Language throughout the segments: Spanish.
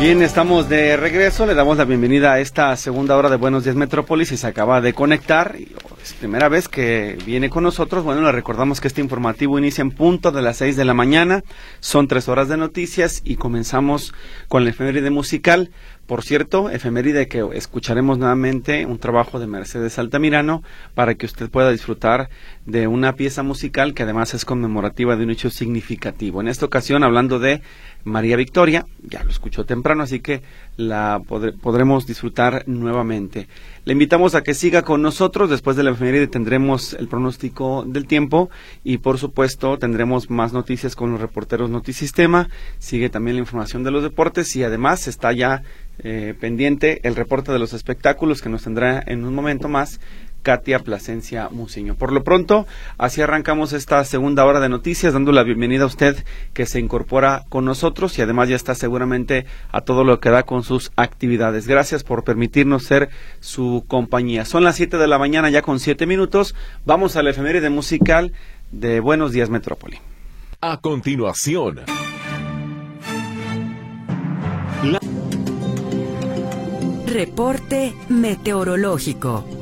Bien, estamos de regreso. Le damos la bienvenida a esta segunda hora de Buenos Días Metrópolis y se acaba de conectar. Es primera vez que viene con nosotros. Bueno, le recordamos que este informativo inicia en punto de las seis de la mañana. Son tres horas de noticias y comenzamos con la efeméride musical. Por cierto, efeméride que escucharemos nuevamente un trabajo de Mercedes Altamirano para que usted pueda disfrutar de una pieza musical que además es conmemorativa de un hecho significativo. En esta ocasión, hablando de María Victoria, ya lo escuchó temprano, así que la podremos disfrutar nuevamente. Le invitamos a que siga con nosotros. Después de la efeméride tendremos el pronóstico del tiempo y, por supuesto, tendremos más noticias con los reporteros Notisistema. Sigue también la información de los deportes y además está ya eh, pendiente el reporte de los espectáculos que nos tendrá en un momento más Katia Plasencia Muciño. Por lo pronto, así arrancamos esta segunda hora de noticias, dando la bienvenida a usted que se incorpora con nosotros y además ya está seguramente a todo lo que da con sus actividades. Gracias por permitirnos ser su compañía. Son las siete de la mañana ya con siete minutos. Vamos a la efeméride musical de Buenos Días Metrópoli. A continuación. Reporte meteorológico.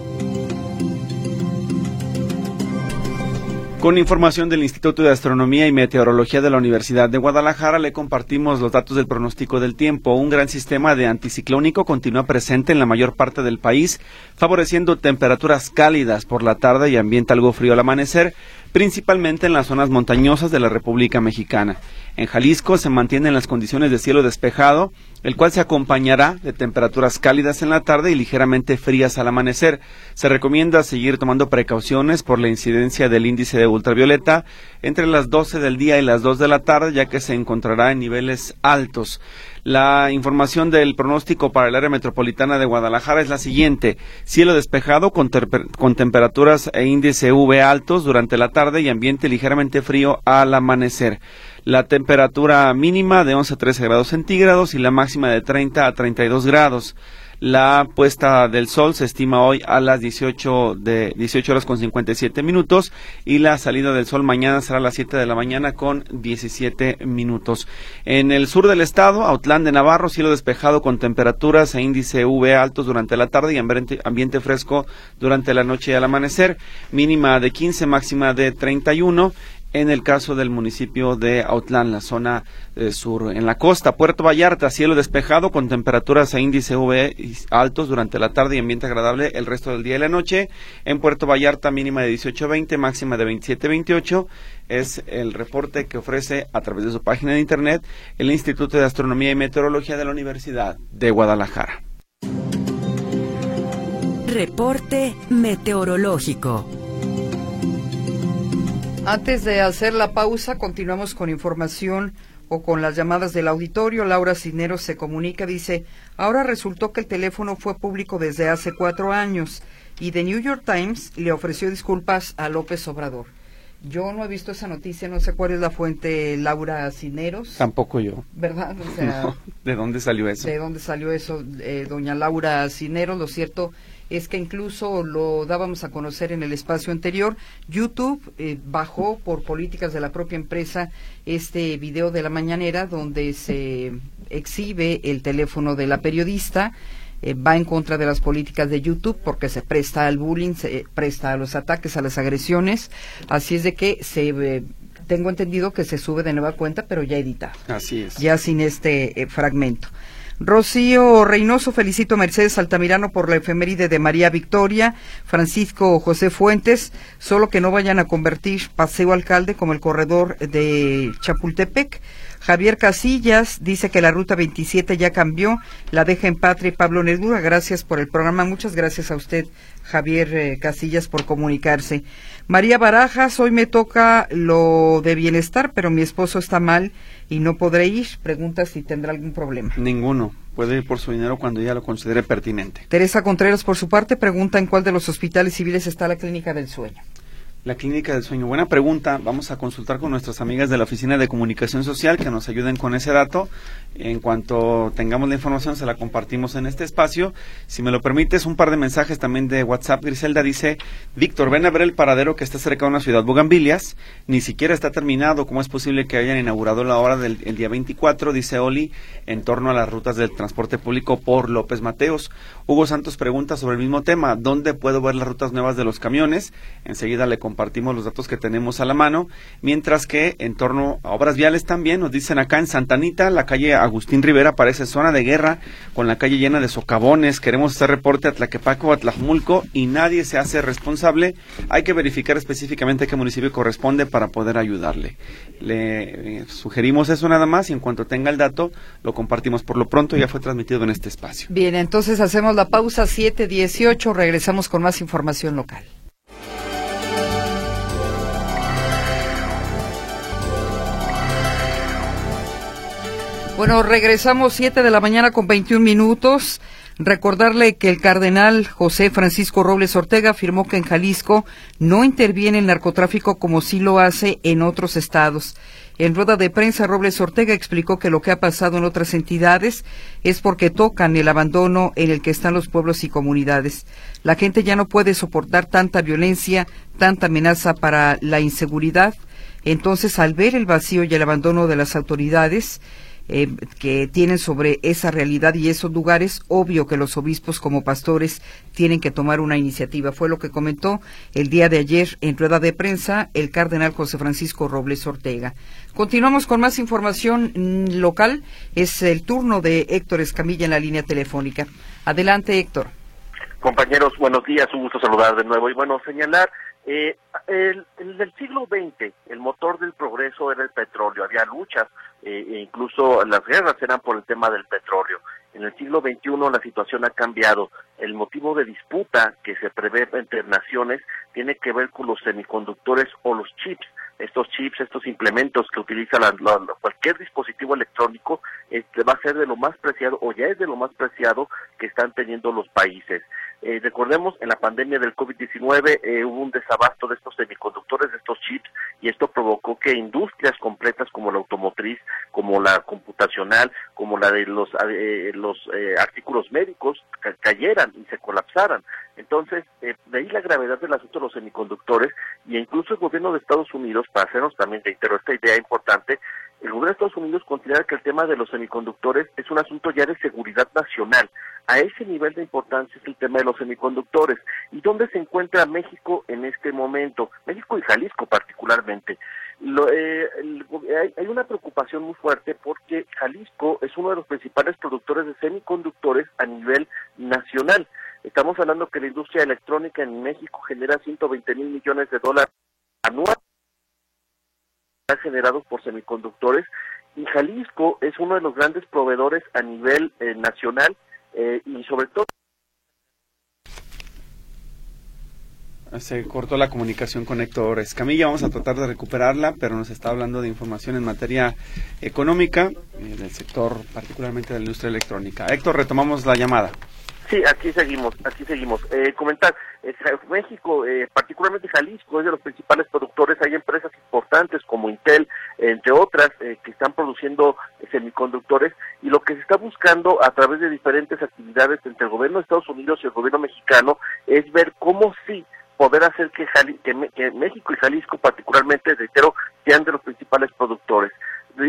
Con información del Instituto de Astronomía y Meteorología de la Universidad de Guadalajara le compartimos los datos del pronóstico del tiempo. Un gran sistema de anticiclónico continúa presente en la mayor parte del país, favoreciendo temperaturas cálidas por la tarde y ambiente algo frío al amanecer, principalmente en las zonas montañosas de la República Mexicana. En Jalisco se mantienen las condiciones de cielo despejado, el cual se acompañará de temperaturas cálidas en la tarde y ligeramente frías al amanecer. Se recomienda seguir tomando precauciones por la incidencia del índice de ultravioleta entre las 12 del día y las 2 de la tarde, ya que se encontrará en niveles altos. La información del pronóstico para el área metropolitana de Guadalajara es la siguiente. Cielo despejado con, con, temperaturas e índice UV altos durante la tarde y ambiente ligeramente frío al amanecer. La temperatura mínima de 11 a 13 grados centígrados y la máxima de 30 a 32 grados. La puesta del sol se estima hoy a las 18 de 18 horas con 57 minutos y la salida del sol mañana será a las 7 de la mañana con 17 minutos. En el sur del estado, Autlán de Navarro, cielo despejado con temperaturas e índice UV altos durante la tarde y ambiente, ambiente fresco durante la noche y al amanecer, mínima de 15, máxima de 31 en el caso del municipio de Autlán, la zona eh, sur. En la costa, Puerto Vallarta, cielo despejado con temperaturas a índice UV altos durante la tarde y ambiente agradable el resto del día y la noche. En Puerto Vallarta, mínima de 18-20, máxima de 27-28. Es el reporte que ofrece a través de su página de internet el Instituto de Astronomía y Meteorología de la Universidad de Guadalajara. Reporte meteorológico. Antes de hacer la pausa, continuamos con información o con las llamadas del auditorio. Laura Cineros se comunica, dice, ahora resultó que el teléfono fue público desde hace cuatro años y The New York Times le ofreció disculpas a López Obrador. Yo no he visto esa noticia, no sé cuál es la fuente Laura Cineros. Tampoco yo. ¿Verdad? ¿De dónde salió eso? ¿De dónde salió eso, eh, doña Laura Cineros? Lo cierto es que incluso lo dábamos a conocer en el espacio anterior. YouTube eh, bajó por políticas de la propia empresa este video de la mañanera donde se exhibe el teléfono de la periodista. Eh, va en contra de las políticas de YouTube porque se presta al bullying, se presta a los ataques, a las agresiones. Así es de que se eh, tengo entendido que se sube de nueva cuenta, pero ya editado. Así es. Ya sin este fragmento. Rocío Reynoso felicito a Mercedes Altamirano por la efeméride de María Victoria, Francisco José Fuentes, solo que no vayan a convertir Paseo Alcalde como el corredor de Chapultepec. Javier Casillas dice que la ruta 27 ya cambió, la deja en patria Pablo Neruda. Gracias por el programa. Muchas gracias a usted, Javier eh, Casillas, por comunicarse. María Barajas, hoy me toca lo de bienestar, pero mi esposo está mal y no podré ir. Pregunta si tendrá algún problema. Ninguno. Puede ir por su dinero cuando ya lo considere pertinente. Teresa Contreras, por su parte, pregunta en cuál de los hospitales civiles está la clínica del sueño. La clínica del sueño. Buena pregunta. Vamos a consultar con nuestras amigas de la Oficina de Comunicación Social que nos ayuden con ese dato. En cuanto tengamos la información, se la compartimos en este espacio. Si me lo permites, un par de mensajes también de WhatsApp. Griselda dice, Víctor, ven a ver el paradero que está cerca de una ciudad, Bugambilias. Ni siquiera está terminado. ¿Cómo es posible que hayan inaugurado la hora del el día 24? Dice Oli, en torno a las rutas del transporte público por López Mateos. Hugo Santos pregunta sobre el mismo tema. ¿Dónde puedo ver las rutas nuevas de los camiones? Enseguida le compartimos los datos que tenemos a la mano. Mientras que en torno a obras viales también nos dicen acá en Santanita, la calle Agustín Rivera parece zona de guerra con la calle llena de socavones. Queremos hacer reporte a Tlaquepaco, a Tlajmulco y nadie se hace responsable. Hay que verificar específicamente qué municipio corresponde para poder ayudarle. Le eh, sugerimos eso nada más y en cuanto tenga el dato lo compartimos. Por lo pronto ya fue transmitido en este espacio. Bien, entonces hacemos la pausa 7.18, regresamos con más información local. Bueno, regresamos 7 de la mañana con 21 minutos. Recordarle que el cardenal José Francisco Robles Ortega afirmó que en Jalisco no interviene el narcotráfico como sí lo hace en otros estados. En rueda de prensa, Robles Ortega explicó que lo que ha pasado en otras entidades es porque tocan el abandono en el que están los pueblos y comunidades. La gente ya no puede soportar tanta violencia, tanta amenaza para la inseguridad. Entonces, al ver el vacío y el abandono de las autoridades, eh, que tienen sobre esa realidad y esos lugares, obvio que los obispos como pastores tienen que tomar una iniciativa. Fue lo que comentó el día de ayer en rueda de prensa el cardenal José Francisco Robles Ortega. Continuamos con más información mm, local. Es el turno de Héctor Escamilla en la línea telefónica. Adelante, Héctor. Compañeros, buenos días, un gusto saludar de nuevo. Y bueno, señalar eh, el, el siglo XX, el motor del progreso era el petróleo. Había luchas, eh, incluso las guerras eran por el tema del petróleo. En el siglo XXI la situación ha cambiado. El motivo de disputa que se prevé entre naciones tiene que ver con los semiconductores o los chips. Estos chips, estos implementos que utiliza cualquier dispositivo electrónico, este, va a ser de lo más preciado o ya es de lo más preciado que están teniendo los países. Eh, recordemos, en la pandemia del COVID-19 eh, hubo un desabasto de estos semiconductores, de estos chips, y esto provocó que industrias completas como la automotriz, como la computacional, como la de los, eh, los artículos médicos cayeran y se colapsaran. Entonces, de ahí la gravedad del asunto de los semiconductores, y incluso el gobierno de Estados Unidos, para hacernos también, reitero, esta idea importante, el gobierno de Estados Unidos considera que el tema de los semiconductores es un asunto ya de seguridad nacional. A ese nivel de importancia es el tema de los semiconductores. ¿Y dónde se encuentra México en este momento? México y Jalisco particularmente. Eh, hay, hay, una preocupación muy fuerte porque Jalisco es uno de los principales productores de semiconductores a nivel nacional. Estamos hablando que la industria electrónica en México genera 120 mil millones de dólares anuales generados por semiconductores y Jalisco es uno de los grandes proveedores a nivel eh, nacional eh, y sobre todo Se cortó la comunicación con Héctor Escamilla. Vamos a tratar de recuperarla, pero nos está hablando de información en materia económica eh, del sector, particularmente de la industria electrónica. Héctor, retomamos la llamada. Sí, aquí seguimos, aquí seguimos. Eh, comentar, eh, México, eh, particularmente Jalisco, es de los principales productores. Hay empresas importantes como Intel, entre otras, eh, que están produciendo semiconductores. Y lo que se está buscando a través de diferentes actividades entre el gobierno de Estados Unidos y el gobierno mexicano es ver cómo sí poder hacer que, que México y Jalisco, particularmente, reitero, sean de los principales productores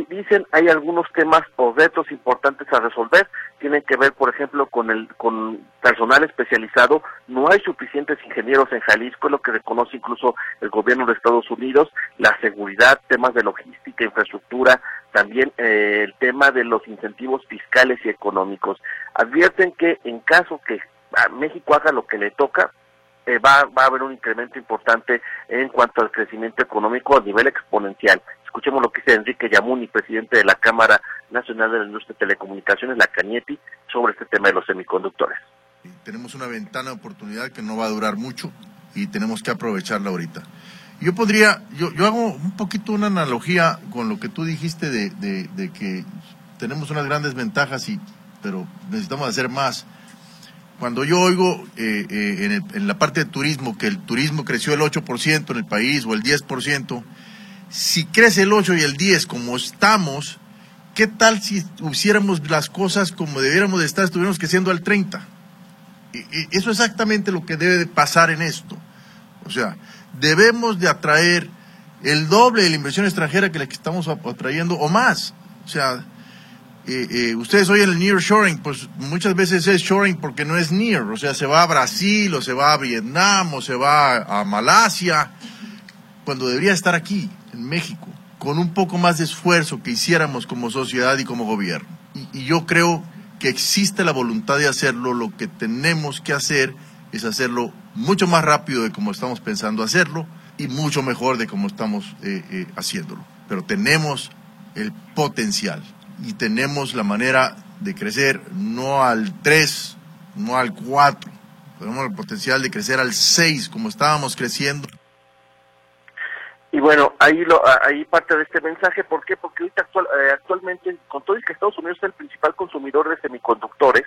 dicen hay algunos temas o retos importantes a resolver tienen que ver por ejemplo con el con personal especializado no hay suficientes ingenieros en Jalisco lo que reconoce incluso el gobierno de Estados Unidos la seguridad temas de logística infraestructura también eh, el tema de los incentivos fiscales y económicos advierten que en caso que México haga lo que le toca eh, va, va a haber un incremento importante en cuanto al crecimiento económico a nivel exponencial. Escuchemos lo que dice Enrique Yamuni, presidente de la Cámara Nacional de la Industria de Telecomunicaciones, la CANIETI, sobre este tema de los semiconductores. Tenemos una ventana de oportunidad que no va a durar mucho y tenemos que aprovecharla ahorita. Yo podría, yo, yo hago un poquito una analogía con lo que tú dijiste de, de que tenemos unas grandes ventajas, y, pero necesitamos hacer más. cuando yo oigo eh, eh, en, el- en la parte de turismo que el turismo creció el 8% en el país o el 10%, si crece el 8 y el 10 como estamos, ¿qué tal si hiciéramos las cosas como debiéramos de estar, estuviéramos creciendo al 30? Y- y eso es exactamente lo que debe de pasar en esto. O sea, debemos de atraer el doble de la inversión extranjera que la que estamos atrayendo o más. O sea, eh, eh, ustedes oyen el nearshoring, pues muchas veces es shoring porque no es near, o sea, se va a Brasil o se va a Vietnam o se va a Malasia, cuando debería estar aquí, en México, con un poco más de esfuerzo que hiciéramos como sociedad y como gobierno. Y, yo creo que existe la voluntad de hacerlo, lo que tenemos que hacer es hacerlo mucho más rápido de como estamos pensando hacerlo y mucho mejor de como estamos eh, eh, haciéndolo. Pero tenemos el potencial y tenemos la manera de crecer no al 3, no al 4, tenemos el potencial de crecer al 6 como estábamos creciendo. Y bueno, ahí lo, ahí parte de este mensaje, ¿por qué? Porque ahorita actual, eh, actualmente, con todo y que Estados Unidos es el principal consumidor de semiconductores,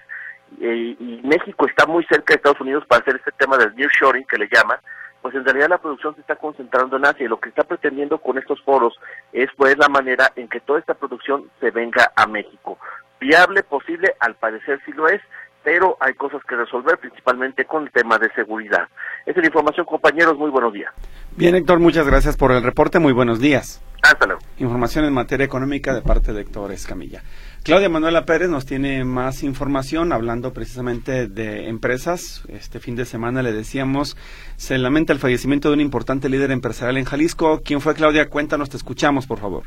eh, y México está muy cerca de Estados Unidos para hacer este tema del nearshoring que le llaman, pues en realidad la producción se está concentrando en Asia y lo que está pretendiendo con estos foros es pues la manera en que toda esta producción se venga a México. Viable, posible, al parecer sí lo es, pero hay cosas que resolver, principalmente con el tema de seguridad. Esa es la información, compañeros, muy buenos días. Bien, Héctor, muchas gracias por el reporte. Muy buenos días. Hasta luego. Información en materia económica de parte de Héctor Escamilla. Claudia Manuela Pérez nos tiene más información hablando precisamente de empresas. Este fin de semana le decíamos, se lamenta el fallecimiento de un importante líder empresarial en Jalisco. ¿Quién fue Claudia? Cuéntanos, te escuchamos, por favor.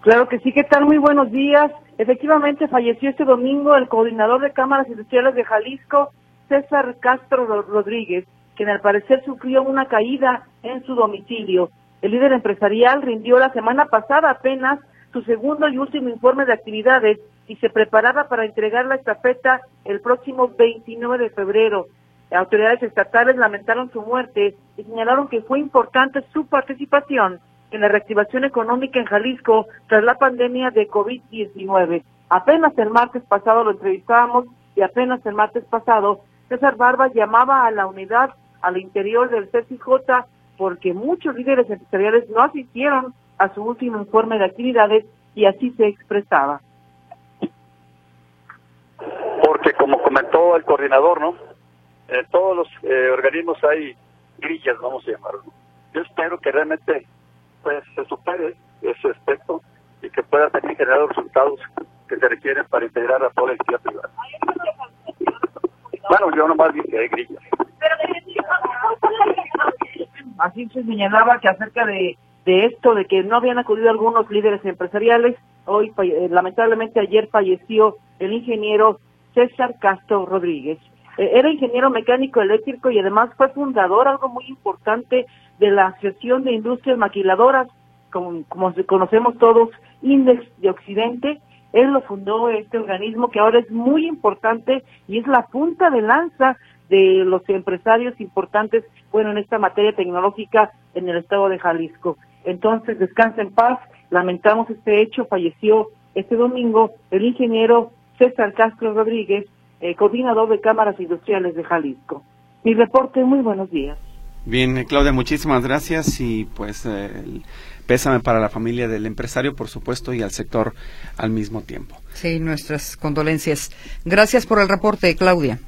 Claro que sí, ¿qué tal? Muy buenos días. Efectivamente, falleció este domingo el coordinador de cámaras industriales de Jalisco, César Castro Ro- Rodríguez, quien al parecer sufrió una caída en su domicilio. El líder empresarial rindió la semana pasada apenas su segundo y último informe de actividades y se preparaba para entregar la estafeta el próximo 29 de febrero. Autoridades estatales lamentaron su muerte y señalaron que fue importante su participación en la reactivación económica en Jalisco tras la pandemia de COVID-19. Apenas el martes pasado lo entrevistábamos y apenas el martes pasado César Barba llamaba a la unidad al interior del CCJ porque muchos líderes empresariales no asistieron a su último informe de actividades y así se expresaba. porque como comentó el coordinador, ¿no? En todos los eh, organismos hay grillas, vamos a llamarlo. Yo espero que realmente pues se supere ese aspecto y que pueda también generar los resultados que se requieren para integrar a toda la entidad privada. Bueno, yo nomás dije hay grillas. Así se señalaba que acerca de, de esto, de que no habían acudido algunos líderes empresariales, hoy eh, lamentablemente ayer falleció el ingeniero César Castro Rodríguez. Eh, era ingeniero mecánico eléctrico y además fue fundador, algo muy importante, de la Asociación de Industrias Maquiladoras, como, conocemos todos, Index de Occidente. Él lo fundó este organismo que ahora es muy importante y es la punta de lanza de los empresarios importantes, bueno, en esta materia tecnológica en el estado de Jalisco. Entonces, descansa en paz, lamentamos este hecho, falleció este domingo el ingeniero César Castro Rodríguez, eh, coordinador de cámaras industriales de Jalisco. Mi reporte, muy buenos días. Bien, eh, Claudia, muchísimas gracias y pues eh, el pésame para la familia del empresario, por supuesto, y al sector al mismo tiempo. Sí, nuestras condolencias. Gracias por el reporte, Claudia.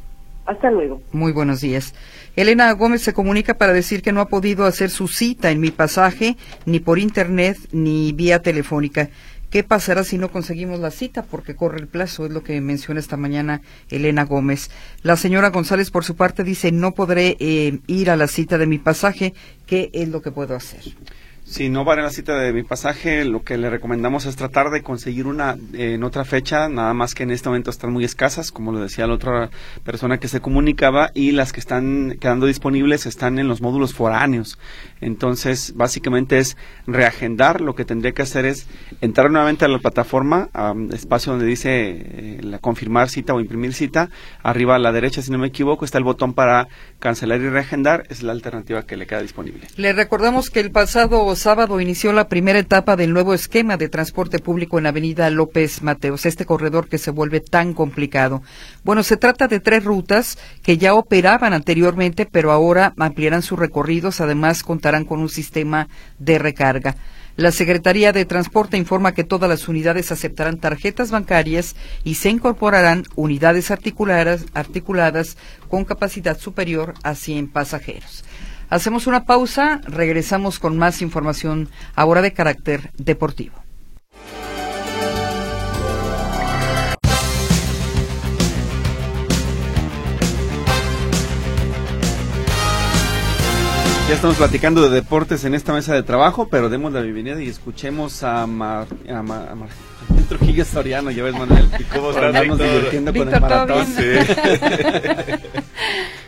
Hasta luego. Muy buenos días. Elena Gómez se comunica para decir que no ha podido hacer su cita en mi pasaje, ni por internet, ni vía telefónica. ¿Qué pasará si no conseguimos la cita? Porque corre el plazo, es lo que menciona esta mañana Elena Gómez. La señora González, por su parte, dice, no podré eh, ir a la cita de mi pasaje. ¿Qué es lo que puedo hacer? Si no va a la cita de mi pasaje, lo que le recomendamos es tratar de conseguir una eh, en otra fecha, nada más que en este momento están muy escasas, como lo decía la otra persona que se comunicaba, y las que están quedando disponibles están en los módulos foráneos. Entonces, básicamente es reagendar. Lo que tendría que hacer es entrar nuevamente a la plataforma, a espacio donde dice eh, la confirmar cita o imprimir cita. Arriba a la derecha, si no me equivoco, está el botón para cancelar y reagendar. Es la alternativa que le queda disponible. Le recordamos que el pasado sábado inició la primera etapa del nuevo esquema de transporte público en Avenida López Mateos, este corredor que se vuelve tan complicado. Bueno, se trata de tres rutas que ya operaban anteriormente, pero ahora ampliarán sus recorridos. Además, contarán con un sistema de recarga. La Secretaría de Transporte informa que todas las unidades aceptarán tarjetas bancarias y se incorporarán unidades articuladas, articuladas con capacidad superior a 100 pasajeros. Hacemos una pausa, regresamos con más información ahora de carácter deportivo. Ya estamos platicando de deportes en esta mesa de trabajo, pero demos la bienvenida y escuchemos a, Mar, a, Mar, a Mar, Trujillo Soriano, ya ves Manuel, ¿Y cómo estás, divirtiendo con el maratón.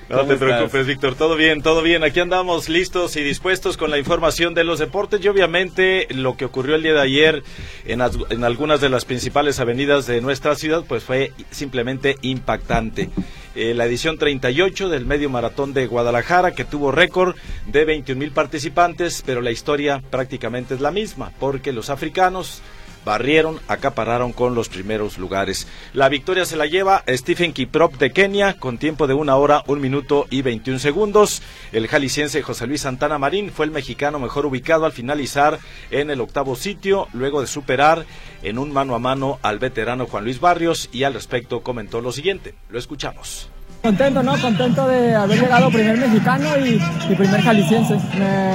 No te preocupes, Víctor. Todo bien, todo bien. Aquí andamos listos y dispuestos con la información de los deportes y obviamente lo que ocurrió el día de ayer en, en algunas de las principales avenidas de nuestra ciudad, pues fue simplemente impactante. Eh, la edición 38 del medio maratón de Guadalajara, que tuvo récord de 21 mil participantes, pero la historia prácticamente es la misma, porque los africanos barrieron, acapararon con los primeros lugares. La victoria se la lleva Stephen Kiprop de Kenia con tiempo de una hora, un minuto y 21 segundos. El jalisciense José Luis Santana Marín fue el mexicano mejor ubicado al finalizar en el octavo sitio, luego de superar en un mano a mano al veterano Juan Luis Barrios y al respecto comentó lo siguiente. Lo escuchamos. Contento, ¿no? Contento de haber llegado primer mexicano y, y primer jalisciense.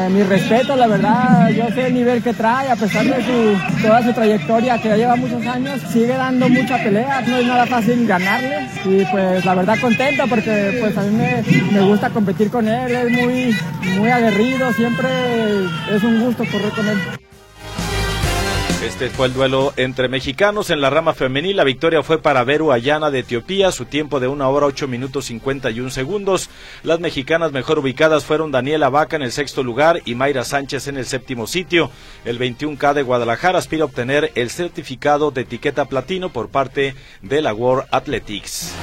mi respeto, la verdad, yo sé el nivel que trae, a pesar de su, toda su trayectoria que ya lleva muchos años, sigue dando mucha pelea, no es nada fácil ganarle y pues la verdad contento porque pues a mí me, me gusta competir con él, es muy, muy aguerrido, siempre es un gusto correr con él. Este fue el duelo entre mexicanos en la rama femenil. La victoria fue para Veru Ayana de Etiopía, su tiempo de una hora ocho minutos 51 segundos. Las mexicanas mejor ubicadas fueron Daniela Vaca en el sexto lugar y Mayra Sánchez en el séptimo sitio. El 21K de Guadalajara aspira a obtener el certificado de etiqueta platino por parte de la World Athletics.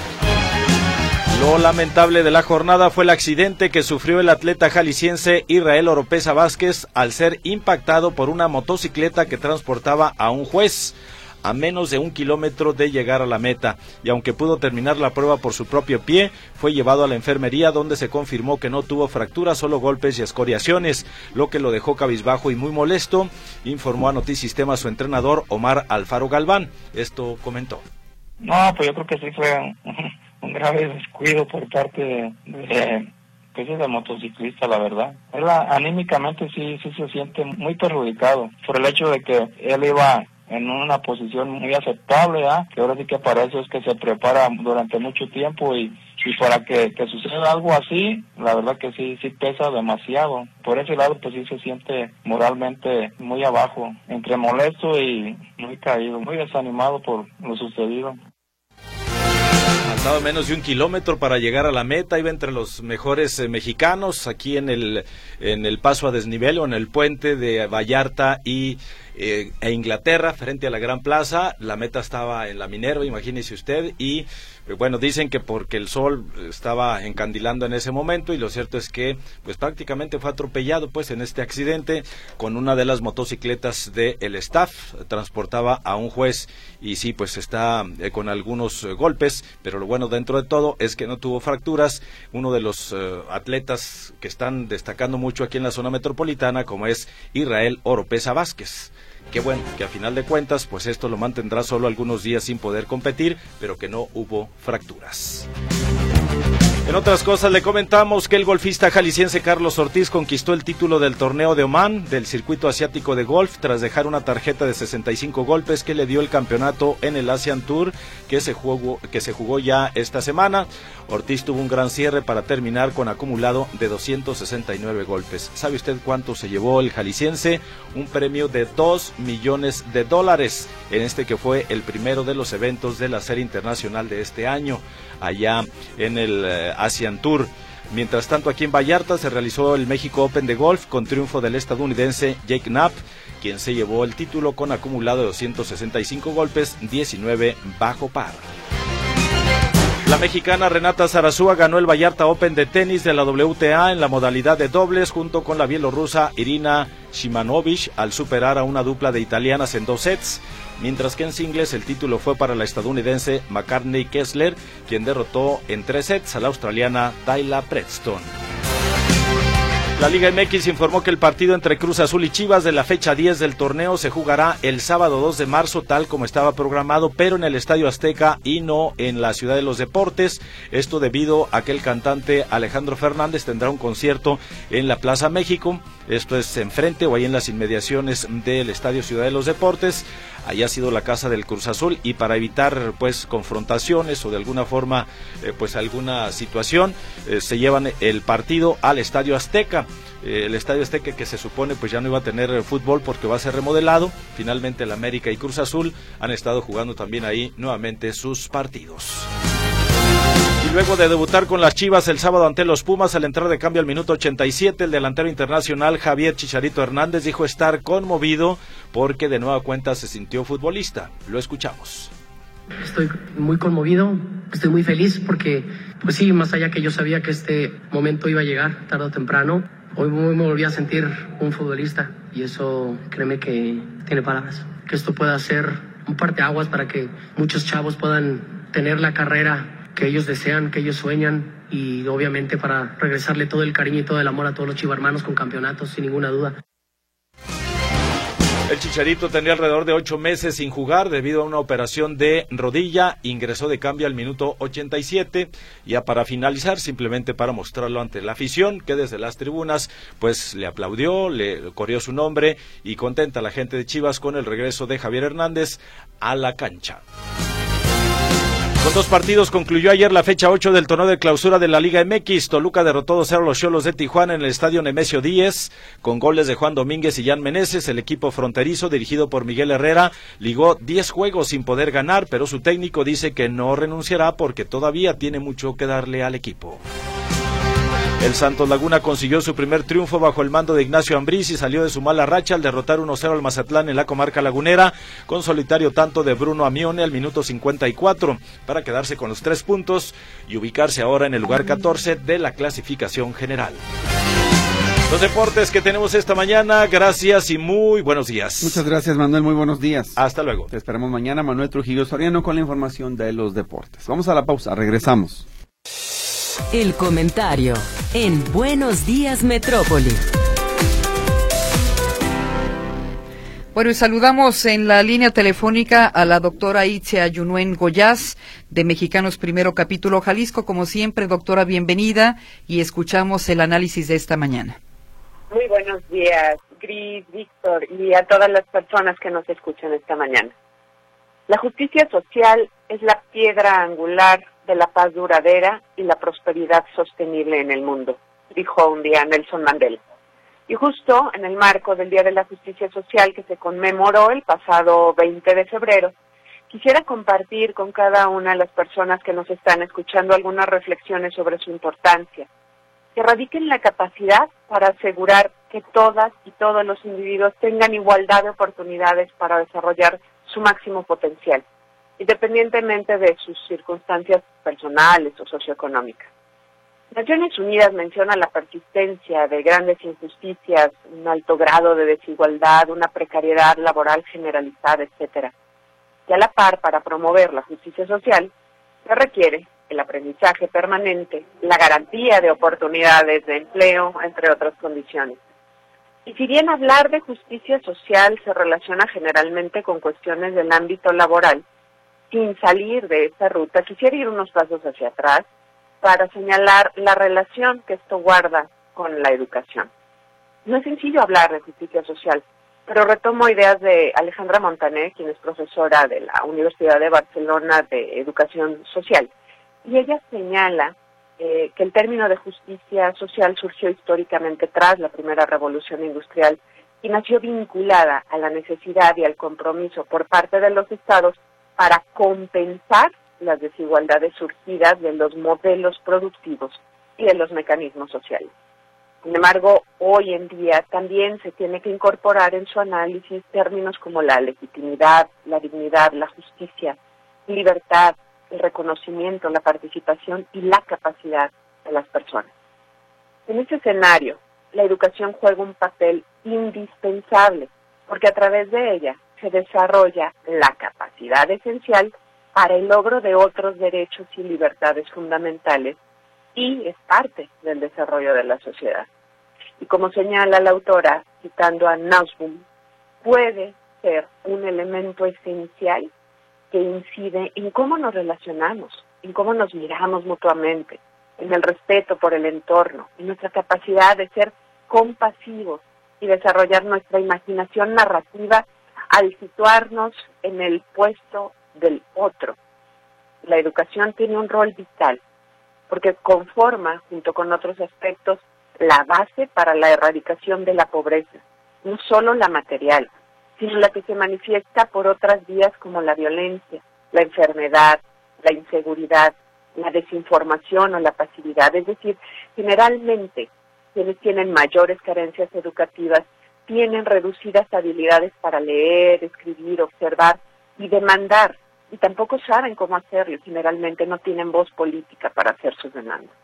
Lo lamentable de la jornada fue el accidente que sufrió el atleta jalisciense Israel Oropesa Vázquez al ser impactado por una motocicleta que transportaba a un juez a menos de un kilómetro de llegar a la meta y aunque pudo terminar la prueba por su propio pie, fue llevado a la enfermería donde se confirmó que no tuvo fracturas, solo golpes y escoriaciones, lo que lo dejó cabizbajo y muy molesto, informó a Notisistema su entrenador Omar Alfaro Galván. Esto comentó. No, pues yo creo que sí fue un grave descuido por parte de, de pues es motociclista, la verdad. Él anímicamente sí, sí se siente muy perjudicado por el hecho de que él iba en una posición muy aceptable, que ahora sí que para eso es que se prepara durante mucho tiempo y, y para que, que suceda algo así, la verdad que sí, sí pesa demasiado. Por ese lado, pues sí se siente moralmente muy abajo, entre molesto y muy caído, muy desanimado por lo sucedido. Faltaba menos de un kilómetro para llegar a la meta, iba entre los mejores eh, mexicanos aquí en el, en el paso a desnivel o en el puente de Vallarta y eh, e Inglaterra frente a la Gran Plaza. La meta estaba en la Minerva, imagínese usted, y eh, bueno, dicen que porque el sol estaba encandilando en ese momento y lo cierto es que pues prácticamente fue atropellado pues en este accidente con una de las motocicletas del staff, transportaba a un juez y sí, pues está eh, con algunos eh, golpes, pero lo bueno dentro de todo es que no tuvo fracturas, uno de los atletas que están destacando mucho aquí en la zona metropolitana como es Israel Oropesa Vázquez. Qué bueno, que a final de cuentas, pues esto lo mantendrá solo algunos días sin poder competir, pero que no hubo fracturas. En otras cosas le comentamos que el golfista jalisciense Carlos Ortiz conquistó el título del torneo de Oman del circuito asiático de golf tras dejar una tarjeta de 65 golpes que le dio el campeonato en el Asian Tour que se jugó, que se jugó ya esta semana. Ortiz tuvo un gran cierre para terminar con acumulado de 269 golpes. ¿Sabe usted cuánto se llevó el jalisciense? Un premio de 2 millones de dólares en este que fue el primero de los eventos de la serie internacional de este año allá en el eh, Asian Tour. Mientras tanto, aquí en Vallarta se realizó el México Open de Golf con triunfo del estadounidense Jake Knapp, quien se llevó el título con acumulado de 265 golpes, 19 bajo par. La mexicana Renata Zarazúa ganó el Vallarta Open de tenis de la WTA en la modalidad de dobles junto con la bielorrusa Irina Shimanovic al superar a una dupla de italianas en dos sets, mientras que en singles el título fue para la estadounidense McCartney Kessler, quien derrotó en tres sets a la australiana Tyla Preston. La Liga MX informó que el partido entre Cruz Azul y Chivas de la fecha 10 del torneo se jugará el sábado 2 de marzo tal como estaba programado, pero en el Estadio Azteca y no en la Ciudad de los Deportes. Esto debido a que el cantante Alejandro Fernández tendrá un concierto en la Plaza México. Esto es enfrente o ahí en las inmediaciones del Estadio Ciudad de los Deportes. Ahí ha sido la casa del Cruz Azul y para evitar pues confrontaciones o de alguna forma eh, pues alguna situación eh, se llevan el partido al Estadio Azteca. Eh, el Estadio Azteca que se supone pues ya no iba a tener fútbol porque va a ser remodelado. Finalmente el América y Cruz Azul han estado jugando también ahí nuevamente sus partidos. Y luego de debutar con las Chivas el sábado ante los Pumas al entrar de cambio al minuto 87, el delantero internacional Javier Chicharito Hernández dijo estar conmovido porque de nueva cuenta se sintió futbolista. Lo escuchamos. Estoy muy conmovido, estoy muy feliz porque, pues sí, más allá que yo sabía que este momento iba a llegar tarde o temprano, hoy me volví a sentir un futbolista y eso créeme que tiene palabras. Que esto pueda ser un parteaguas para que muchos chavos puedan tener la carrera que ellos desean, que ellos sueñan y obviamente para regresarle todo el cariño y todo el amor a todos los chivarmanos con campeonatos, sin ninguna duda. El Chicharito tenía alrededor de ocho meses sin jugar debido a una operación de rodilla. Ingresó de cambio al minuto 87. Ya para finalizar, simplemente para mostrarlo ante la afición, que desde las tribunas, pues le aplaudió, le corrió su nombre y contenta la gente de Chivas con el regreso de Javier Hernández a la cancha. Con dos partidos concluyó ayer la fecha 8 del torneo de clausura de la Liga MX. Toluca derrotó 2-0 a los Cholos de Tijuana en el estadio Nemesio Díez, con goles de Juan Domínguez y Jan Meneses. El equipo fronterizo, dirigido por Miguel Herrera, ligó 10 juegos sin poder ganar, pero su técnico dice que no renunciará porque todavía tiene mucho que darle al equipo. El Santos Laguna consiguió su primer triunfo bajo el mando de Ignacio Ambriz y salió de su mala racha al derrotar 1-0 al Mazatlán en la comarca lagunera con solitario tanto de Bruno Amione al minuto 54 para quedarse con los tres puntos y ubicarse ahora en el lugar 14 de la clasificación general. Los deportes que tenemos esta mañana, gracias y muy buenos días. Muchas gracias Manuel, muy buenos días. Hasta luego. Te esperamos mañana, Manuel Trujillo Soriano, con la información de los deportes. Vamos a la pausa, regresamos. El comentario en Buenos Días Metrópoli. Bueno, y saludamos en la línea telefónica a la doctora Itzia Yunuen Goyaz de Mexicanos Primero Capítulo Jalisco. Como siempre, doctora, bienvenida y escuchamos el análisis de esta mañana. Muy buenos días, Gris, Víctor y a todas las personas que nos escuchan esta mañana. La justicia social es la piedra angular de la paz duradera y la prosperidad sostenible en el mundo, dijo un día Nelson Mandela. Y justo en el marco del Día de la Justicia Social que se conmemoró el pasado 20 de febrero, quisiera compartir con cada una de las personas que nos están escuchando algunas reflexiones sobre su importancia, que radiquen la capacidad para asegurar que todas y todos los individuos tengan igualdad de oportunidades para desarrollar su máximo potencial independientemente de sus circunstancias personales o socioeconómicas. Naciones Unidas menciona la persistencia de grandes injusticias, un alto grado de desigualdad, una precariedad laboral generalizada, etcétera. Y a la par, para promover la justicia social, se requiere el aprendizaje permanente, la garantía de oportunidades de empleo, entre otras condiciones. Y si bien hablar de justicia social se relaciona generalmente con cuestiones del ámbito laboral, sin salir de esta ruta, quisiera ir unos pasos hacia atrás para señalar la relación que esto guarda con la educación. No es sencillo hablar de justicia social, pero retomo ideas de Alejandra Montané, quien es profesora de la Universidad de Barcelona de Educación Social, y ella señala eh, que el término de justicia social surgió históricamente tras la primera revolución industrial y nació vinculada a la necesidad y al compromiso por parte de los estados para compensar las desigualdades surgidas de los modelos productivos y de los mecanismos sociales. Sin embargo, hoy en día también se tiene que incorporar en su análisis términos como la legitimidad, la dignidad, la justicia, libertad, el reconocimiento, la participación y la capacidad de las personas. En ese escenario, la educación juega un papel indispensable porque a través de ella se desarrolla la capacidad esencial para el logro de otros derechos y libertades fundamentales y es parte del desarrollo de la sociedad. Y como señala la autora, citando a Nausbaum, puede ser un elemento esencial que incide en cómo nos relacionamos, en cómo nos miramos mutuamente, en el respeto por el entorno, en nuestra capacidad de ser compasivos y desarrollar nuestra imaginación narrativa al situarnos en el puesto del otro. La educación tiene un rol vital porque conforma, junto con otros aspectos, la base para la erradicación de la pobreza, no solo la material, sino la que se manifiesta por otras vías como la violencia, la enfermedad, la inseguridad, la desinformación o la pasividad. Es decir, generalmente quienes tienen mayores carencias educativas tienen reducidas habilidades para leer, escribir, observar y demandar, y tampoco saben cómo hacerlo, generalmente no tienen voz política para hacer sus demandas.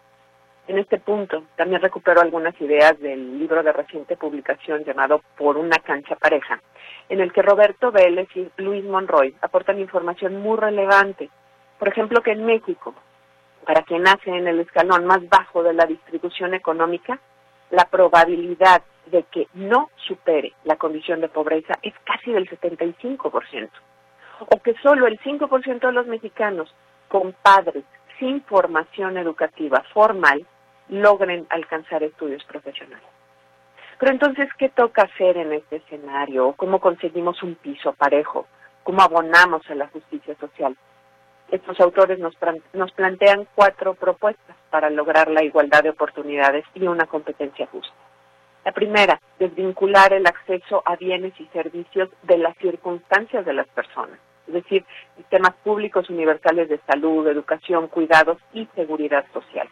En este punto, también recupero algunas ideas del libro de reciente publicación llamado Por una cancha pareja, en el que Roberto Vélez y Luis Monroy aportan información muy relevante. Por ejemplo, que en México, para quien nace en el escalón más bajo de la distribución económica, la probabilidad de que no supere la condición de pobreza es casi del 75%, o que solo el 5% de los mexicanos con padres sin formación educativa formal logren alcanzar estudios profesionales. Pero entonces, ¿qué toca hacer en este escenario? ¿Cómo conseguimos un piso parejo? ¿Cómo abonamos a la justicia social? Estos autores nos, nos plantean cuatro propuestas para lograr la igualdad de oportunidades y una competencia justa. La primera, desvincular el acceso a bienes y servicios de las circunstancias de las personas, es decir, sistemas públicos universales de salud, educación, cuidados y seguridad social.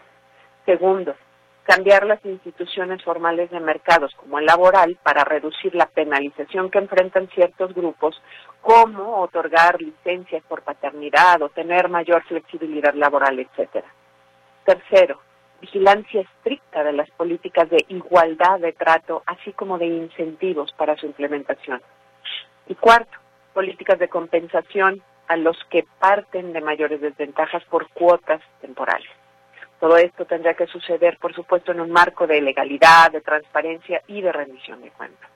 Segundo, cambiar las instituciones formales de mercados como el laboral para reducir la penalización que enfrentan ciertos grupos, como otorgar licencias por paternidad o tener mayor flexibilidad laboral, etcétera. Tercero, vigilancia estricta de las políticas de igualdad de trato, así como de incentivos para su implementación. Y cuarto, políticas de compensación a los que parten de mayores desventajas por cuotas temporales. Todo esto tendrá que suceder, por supuesto, en un marco de legalidad, de transparencia y de rendición de cuentas.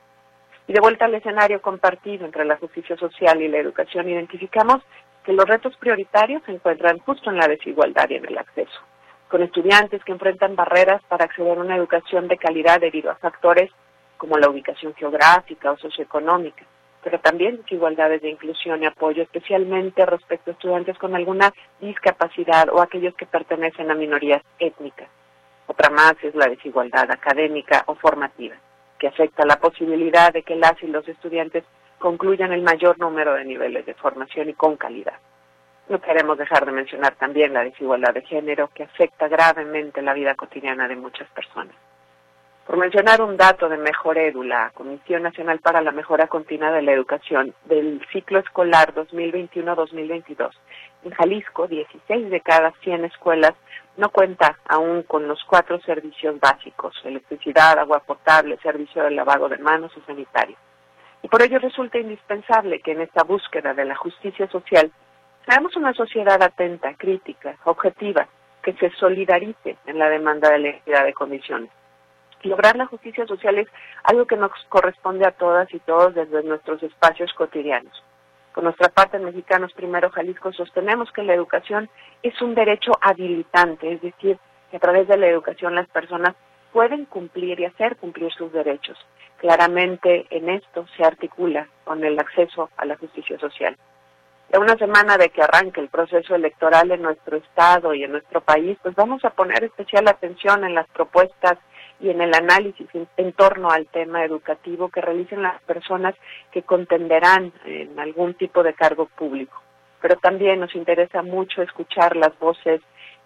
Y de vuelta al escenario compartido entre la justicia social y la educación, identificamos que los retos prioritarios se encuentran justo en la desigualdad y en el acceso, con estudiantes que enfrentan barreras para acceder a una educación de calidad debido a factores como la ubicación geográfica o socioeconómica, pero también desigualdades de inclusión y apoyo, especialmente respecto a estudiantes con alguna discapacidad o aquellos que pertenecen a minorías étnicas. Otra más es la desigualdad académica o formativa, que afecta la posibilidad de que las y los estudiantes concluyan el mayor número de niveles de formación y con calidad. No queremos dejar de mencionar también la desigualdad de género que afecta gravemente la vida cotidiana de muchas personas. Por mencionar un dato de Mejor Edu, la Comisión Nacional para la Mejora Continua de la Educación del ciclo escolar 2021-2022, en Jalisco, 16 de cada 100 escuelas no cuenta aún con los cuatro servicios básicos, electricidad, agua potable, servicio de lavado de manos y sanitario. Y por ello resulta indispensable que en esta búsqueda de la justicia social seamos una sociedad atenta, crítica, objetiva, que se solidarice en la demanda de la equidad de condiciones lograr la justicia social es algo que nos corresponde a todas y todos desde nuestros espacios cotidianos. Por nuestra parte, Mexicanos Primero Jalisco sostenemos que la educación es un derecho habilitante, es decir, que a través de la educación las personas pueden cumplir y hacer cumplir sus derechos. Claramente en esto se articula con el acceso a la justicia social. De una semana de que arranque el proceso electoral en nuestro estado y en nuestro país, pues vamos a poner especial atención en las propuestas y en el análisis en, torno al tema educativo que realicen las personas que contenderán en algún tipo de cargo público. Pero también nos interesa mucho escuchar las voces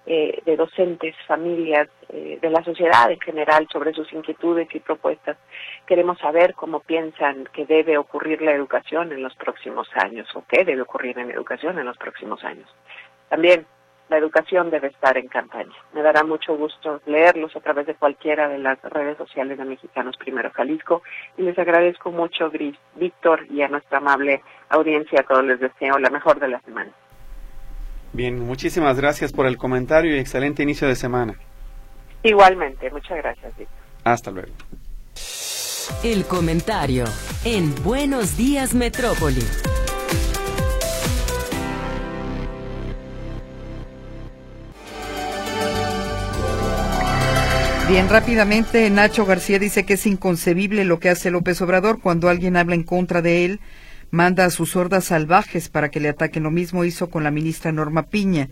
eh, de docentes, familias, eh, de la sociedad en general sobre sus inquietudes y propuestas. Queremos saber cómo piensan que debe ocurrir la educación en los próximos años o qué debe ocurrir en educación en los próximos años. también la educación debe estar en campaña. Me dará mucho gusto leerlos a través de cualquiera de las redes sociales de Mexicanos Primero Jalisco y les agradezco mucho, Gris, Víctor, y a nuestra amable audiencia. A todos les deseo la mejor de la semana. Bien, muchísimas gracias por el comentario y excelente inicio de semana. Igualmente, muchas gracias, Víctor. Hasta luego. El comentario en Buenos Días Metrópoli. Bien, rápidamente, Nacho García dice que es inconcebible lo que hace López Obrador cuando alguien habla en contra de él, manda a sus hordas salvajes para que le ataquen. Lo mismo hizo con la ministra Norma Piña.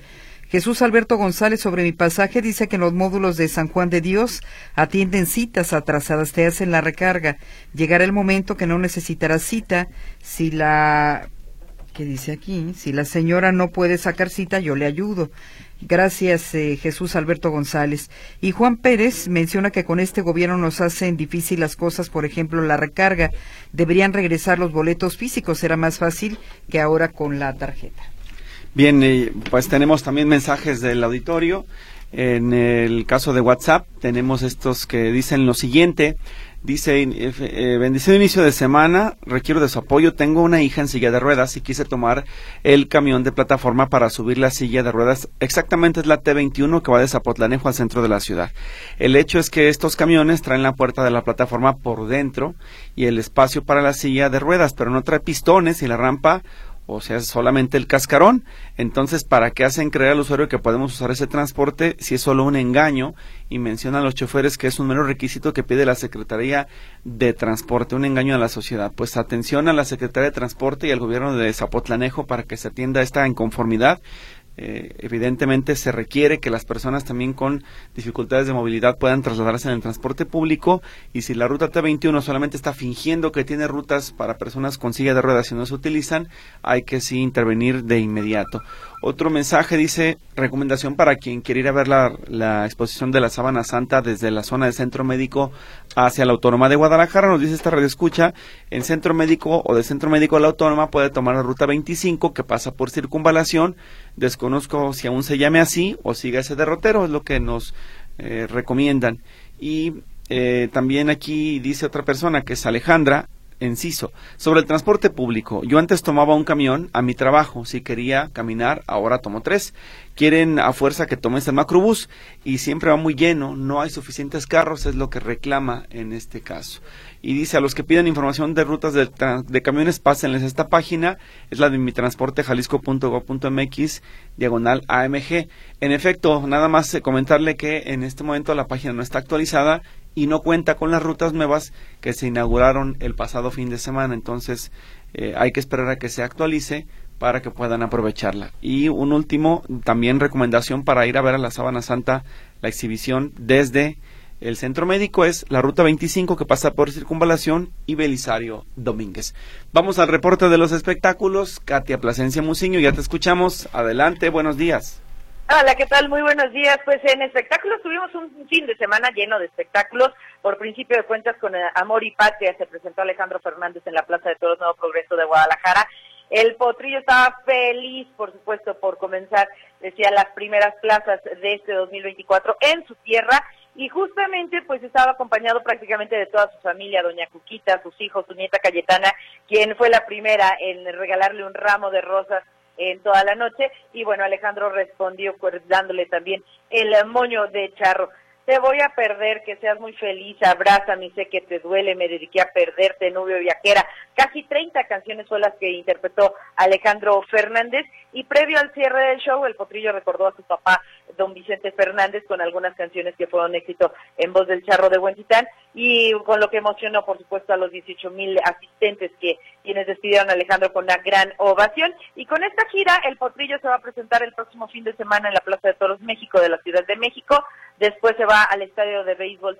Jesús Alberto González sobre mi pasaje dice que en los módulos de San Juan de Dios atienden citas atrasadas, te hacen la recarga. Llegará el momento que no necesitarás cita si la ¿qué dice aquí? Si la señora no puede sacar cita, yo le ayudo. Gracias, eh, Jesús Alberto González. Y Juan Pérez menciona que con este gobierno nos hacen difícil las cosas, por ejemplo, la recarga. Deberían regresar los boletos físicos, será más fácil que ahora con la tarjeta. Bien, eh, pues tenemos también mensajes del auditorio. En el caso de WhatsApp tenemos estos que dicen lo siguiente. Dice, eh, bendición inicio de semana, requiero de su apoyo. Tengo una hija en silla de ruedas y quise tomar el camión de plataforma para subir la silla de ruedas. Exactamente es la T21 que va de Zapotlanejo al centro de la ciudad. El hecho es que estos camiones traen la puerta de la plataforma por dentro y el espacio para la silla de ruedas, pero no trae pistones y la rampa o sea, solamente el cascarón. Entonces, ¿para qué hacen creer al usuario que podemos usar ese transporte si es solo un engaño? Y mencionan los choferes que es un mero requisito que pide la Secretaría de Transporte, un engaño a la sociedad. Pues atención a la Secretaría de Transporte y al gobierno de Zapotlanejo para que se atienda esta inconformidad eh, evidentemente se requiere que las personas también con dificultades de movilidad puedan trasladarse en el transporte público y si la ruta T21 solamente está fingiendo que tiene rutas para personas con silla de ruedas y no se utilizan, hay que sí intervenir de inmediato. Otro mensaje dice, recomendación para quien quiere ir a ver la, la exposición de la Sábana Santa desde la zona del Centro Médico hacia la Autónoma de Guadalajara, nos dice esta radio escucha, en Centro Médico o del Centro Médico de la Autónoma puede tomar la ruta 25 que pasa por circunvalación, desconozco si aún se llame así o siga ese derrotero, es lo que nos eh, recomiendan. Y eh, también aquí dice otra persona que es Alejandra, Enciso. Sobre el transporte público. Yo antes tomaba un camión a mi trabajo. Si quería caminar, ahora tomo tres. Quieren a fuerza que tomes el macrobús y siempre va muy lleno. No hay suficientes carros, es lo que reclama en este caso. Y dice a los que piden información de rutas de, camiones, pásenles esta página. Es la de mitransportejalisco.gov.mx, diagonal AMG. En efecto, nada más comentarle que en este momento la página no está actualizada y no cuenta con las rutas nuevas que se inauguraron el pasado fin de semana. Entonces eh, hay que esperar a que se actualice para que puedan aprovecharla. Y un último, también recomendación para ir a ver a la Sábana Santa, la exhibición desde el centro médico es la ruta 25 que pasa por Circunvalación y Belisario Domínguez. Vamos al reporte de los espectáculos. Katia Plasencia Muciño, ya te escuchamos. Adelante, buenos días. Hola, ¿qué tal? Muy buenos días. Pues en espectáculos tuvimos un fin de semana lleno de espectáculos. Por principio de cuentas, con eh, Amor y Patria se presentó Alejandro Fernández en la Plaza de Toros Nuevo Progreso de Guadalajara. El potrillo estaba feliz, por supuesto, por comenzar, decía, las primeras plazas de este 2024 en su tierra. Y justamente, pues estaba acompañado prácticamente de toda su familia, doña Cuquita, sus hijos, su nieta Cayetana, quien fue la primera en regalarle un ramo de rosas en toda la noche y bueno, Alejandro respondió dándole también el moño de charro. Te voy a perder, que seas muy feliz, abrázame, sé que te duele, me dediqué a perderte, nubio viajera. Casi 30 canciones son las que interpretó Alejandro Fernández y previo al cierre del show, el potrillo recordó a su papá, don Vicente Fernández, con algunas canciones que fueron éxito en voz del charro de Huentitán y con lo que emocionó, por supuesto, a los 18 mil asistentes que quienes despidieron a Alejandro con una gran ovación. Y con esta gira, el potrillo se va a presentar el próximo fin de semana en la Plaza de Toros México de la Ciudad de México. Después se va al Estadio de Béisbol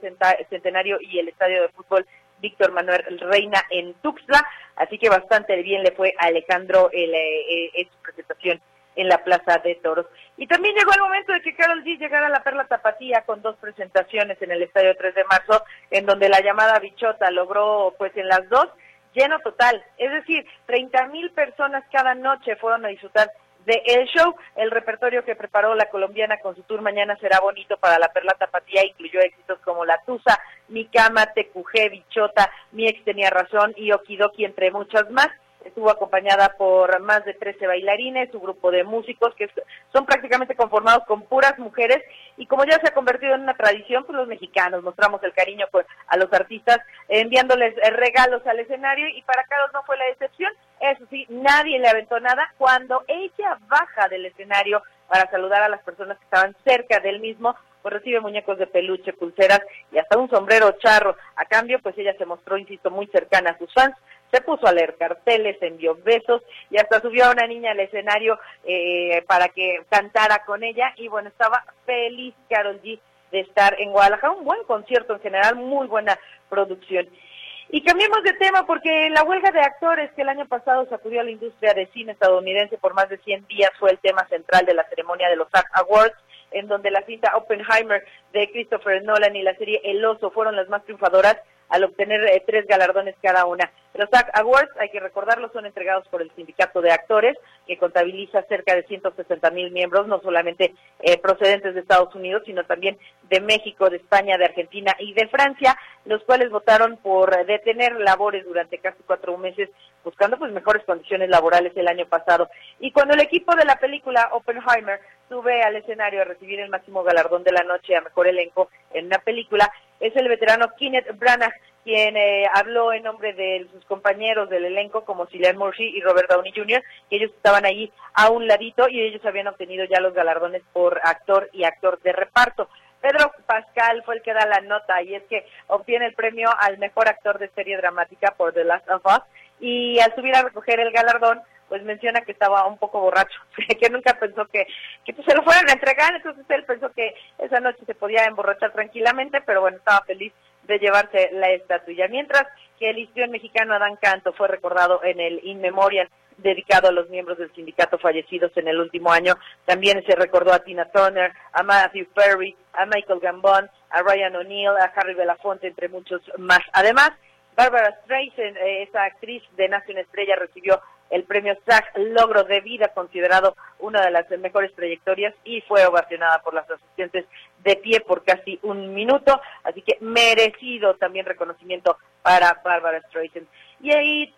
Centenario y el Estadio de Fútbol Víctor Manuel Reina en Tuxtla. Así que bastante bien le fue a Alejandro eh, eh, su presentación en la Plaza de Toros. Y también llegó el momento de que Carol G llegara a la Perla Tapatía con dos presentaciones en el Estadio 3 de Marzo, en donde la llamada Bichota logró, pues en las dos, lleno total. Es decir, 30 mil personas cada noche fueron a disfrutar de El Show. El repertorio que preparó la colombiana con su tour Mañana será bonito para la Perla Tapatía incluyó éxitos como La Tusa, Mi Cama, Te Bichota, Mi Ex Tenía Razón y Okidoki, entre muchas más estuvo acompañada por más de 13 bailarines, su grupo de músicos que son prácticamente conformados con puras mujeres y como ya se ha convertido en una tradición, pues los mexicanos mostramos el cariño a los artistas enviándoles eh, regalos al escenario y para Carlos no fue la excepción, eso sí, nadie le aventó nada. Cuando ella baja del escenario para saludar a las personas que estaban cerca del mismo, pues recibe muñecos de peluche, pulseras y hasta un sombrero charro. A cambio, pues ella se mostró, insisto, muy cercana a sus fans se puso a leer carteles, envió besos y hasta subió a una niña al escenario eh, para que cantara con ella. Y bueno, estaba feliz Carol G de estar en Guadalajara, un buen concierto en general, muy buena producción. Y cambiemos de tema porque la huelga de actores que el año pasado sacudió a la industria de cine estadounidense por más de 100 días fue el tema central de la ceremonia de los SAG Awards, en donde la cinta Oppenheimer de Christopher Nolan y la serie El Oso fueron las más triunfadoras al obtener eh, tres galardones cada una. Los SAG Awards, hay que recordarlo, son entregados por el Sindicato de Actores, que contabiliza cerca de 160 mil miembros, no solamente eh, procedentes de Estados Unidos, sino también de México, de España, de Argentina y de Francia, los cuales votaron por detener labores durante casi cuatro meses, buscando pues mejores condiciones laborales el año pasado. Y cuando el equipo de la película Oppenheimer sube al escenario a recibir el máximo galardón de la noche a mejor elenco en una película, es el veterano Kenneth Branagh quien eh, habló en nombre de sus compañeros del elenco como Cillian Murphy y Robert Downey Jr., que ellos estaban ahí a un ladito y ellos habían obtenido ya los galardones por actor y actor de reparto. Fue el que da la nota y es que obtiene el premio al mejor actor de serie dramática por The Last of Us y al subir a recoger el galardón pues menciona que estaba un poco borracho, que nunca pensó que, que pues, se lo fueran a entregar, entonces él pensó que esa noche se podía emborrachar tranquilamente, pero bueno, estaba feliz de llevarse la estatuilla. Mientras que el histrión mexicano Adán Canto fue recordado en el In Memoriam dedicado a los miembros del sindicato fallecidos en el último año. También se recordó a Tina Turner, a Matthew Perry, a Michael Gambon, a Ryan O'Neill, a Harry Belafonte, entre muchos más. Además, Barbara Streisand, eh, esa actriz de Nace una Estrella, recibió el premio SAG Logro de Vida, considerado una de las mejores trayectorias, y fue ovacionada por las asistentes de pie por casi un minuto, así que merecido también reconocimiento para Barbara Streisand. Y, ahí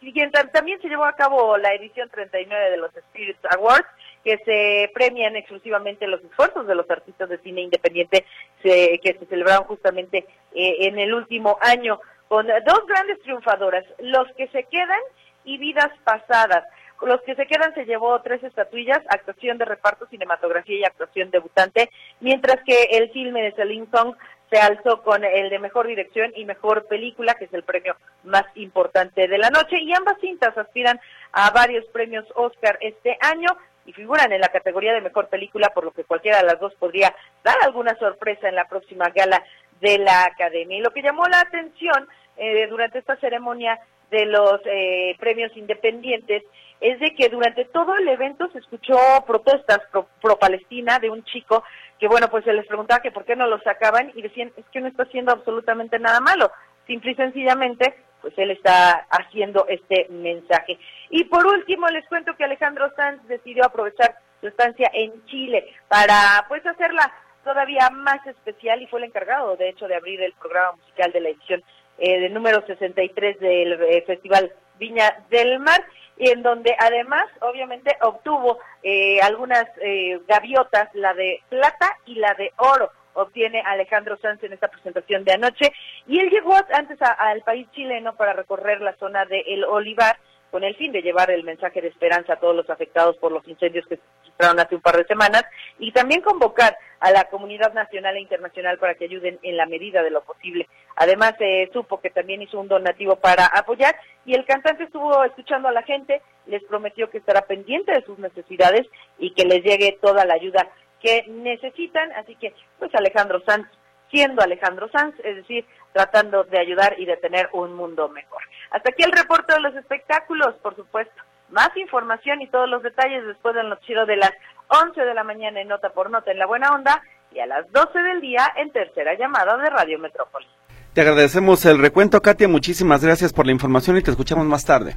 también se llevó a cabo la edición 39 de los Spirit Awards, que se premian exclusivamente los esfuerzos de los artistas de cine independiente que se celebraron justamente eh, en el último año con dos grandes triunfadoras, Los que se quedan y Vidas pasadas. Los que se quedan se llevó tres estatuillas, actuación de reparto, cinematografía y actuación debutante, mientras que el filme de Celine Song se alzó con el de mejor dirección y mejor película, que es el premio más importante de la noche, y ambas cintas aspiran a varios premios Oscar este año y figuran en la categoría de mejor película, por lo que cualquiera de las dos podría dar alguna sorpresa en la próxima gala de la Academia. Y lo que llamó la atención eh, durante esta ceremonia de los eh, premios independientes es de que durante todo el evento se escuchó protestas pro, Palestina de un chico que bueno pues se les preguntaba que por qué no lo sacaban y decían es que no está haciendo absolutamente nada malo simple y sencillamente pues él está haciendo este mensaje. Y por último les cuento que Alejandro Sanz decidió aprovechar su estancia en Chile para pues hacerla todavía más especial y fue el encargado de hecho de abrir el programa musical de la edición eh, del número 63 del eh, Festival Viña del Mar, y en donde además, obviamente, obtuvo eh, algunas eh, gaviotas, la de plata y la de oro obtiene Alejandro Sanz en esta presentación de anoche. Y él llegó antes al país chileno para recorrer la zona de El Olivar con el fin de llevar el mensaje de esperanza a todos los afectados por los incendios que se registraron hace un par de semanas y también convocar a la comunidad nacional e internacional para que ayuden en la medida de lo posible. Además, se supo que también hizo un donativo para apoyar y el cantante estuvo escuchando a la gente, les prometió que estará pendiente de sus necesidades y que les llegue toda la ayuda que necesitan. Así que, pues Alejandro Sanz, siendo Alejandro Sanz, es decir, tratando de ayudar y de tener un mundo mejor. Hasta aquí el reporte de los espectáculos, por supuesto. Más información y todos los detalles después del noticiero de las 11 de la mañana en Nota por Nota en La Buena Onda y a las 12 del día en Tercera Llamada de Radio Metrópolis. Te agradecemos el recuento, Katia. Muchísimas gracias por la información y te escuchamos más tarde.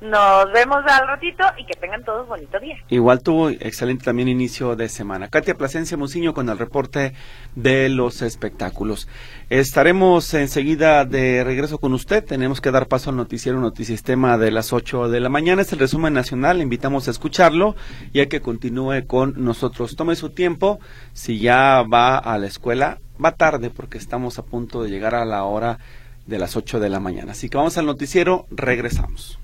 Nos vemos al ratito y que tengan todos bonito día. Igual tuvo excelente también inicio de semana. Katia Plasencia Muciño con el reporte de los espectáculos. Estaremos enseguida de regreso con usted. Tenemos que dar paso al noticiero Notisistema de las 8 de la mañana. Es el resumen nacional. Le invitamos a escucharlo y a que continúe con nosotros. Tome su tiempo. Si ya va a la escuela, va tarde porque estamos a punto de llegar a la hora de las 8 de la mañana. Así que vamos al noticiero. Regresamos.